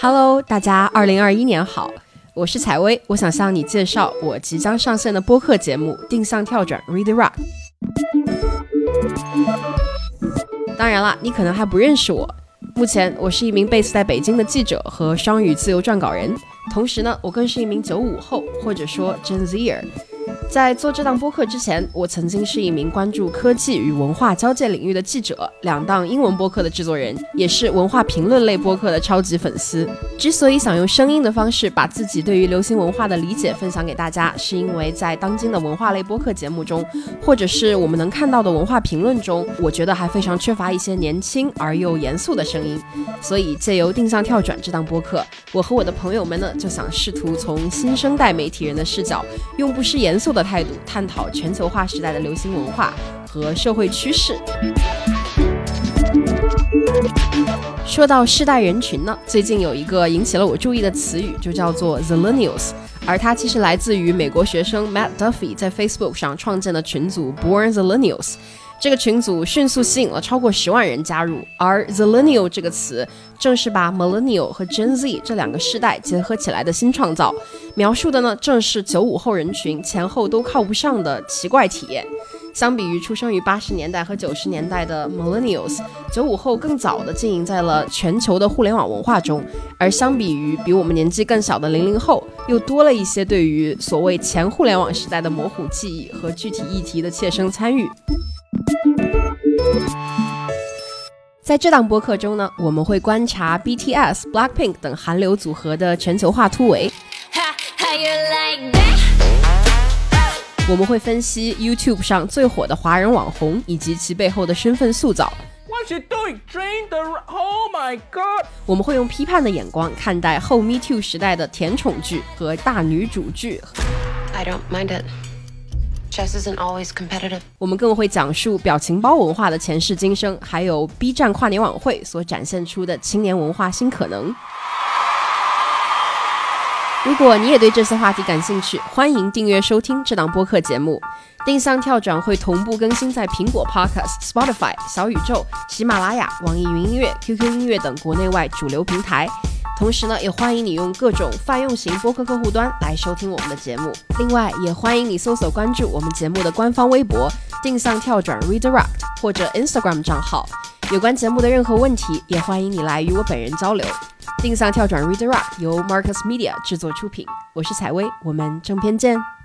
Hello，大家，二零二一年好，我是采薇，我想向你介绍我即将上线的播客节目《定向跳转 Read Rock》。当然了，你可能还不认识我。目前，我是一名 base 在北京的记者和双语自由撰稿人，同时呢，我更是一名九五后，或者说 Gen Zer。在做这档播客之前，我曾经是一名关注科技与文化交界领域的记者，两档英文播客的制作人，也是文化评论类播客的超级粉丝。之所以想用声音的方式把自己对于流行文化的理解分享给大家，是因为在当今的文化类播客节目中，或者是我们能看到的文化评论中，我觉得还非常缺乏一些年轻而又严肃的声音。所以借由定向跳转这档播客，我和我的朋友们呢，就想试图从新生代媒体人的视角，用不失严严肃的。态度探讨全球化时代的流行文化和社会趋势。说到世代人群呢，最近有一个引起了我注意的词语，就叫做 Zillennials，而它其实来自于美国学生 Matt Duffy 在 Facebook 上创建的群组 Born Zillennials。这个群组迅速吸引了超过十万人加入，而 Zillennial 这个词正是把 Millennial 和 Gen Z 这两个世代结合起来的新创造，描述的呢正是九五后人群前后都靠不上的奇怪体验。相比于出生于八十年代和九十年代的 Millennials，九五后更早的经营在了全球的互联网文化中，而相比于比我们年纪更小的零零后，又多了一些对于所谓前互联网时代的模糊记忆和具体议题的切身参与。在这档播客中呢，我们会观察 BTS、Blackpink 等韩流组合的全球化突围。我们会分析 YouTube 上最火的华人网红以及其背后的身份塑造。我们会用批判的眼光看待后 Me Too 时代的甜宠剧和大女主剧。I don't mind it. Chess isn't always competitive。我们更会讲述表情包文化的前世今生，还有 B 站跨年晚会所展现出的青年文化新可能。如果你也对这些话题感兴趣，欢迎订阅收听这档播客节目。定向跳转会同步更新在苹果 Podcast、Spotify、小宇宙、喜马拉雅、网易云音乐、QQ 音乐等国内外主流平台。同时呢，也欢迎你用各种泛用型播客客户端来收听我们的节目。另外，也欢迎你搜索关注我们节目的官方微博“定向跳转 Redirect” 或者 Instagram 账号。有关节目的任何问题，也欢迎你来与我本人交流。定向跳转 Redirect 由 Marcus Media 制作出品，我是采薇，我们正片见。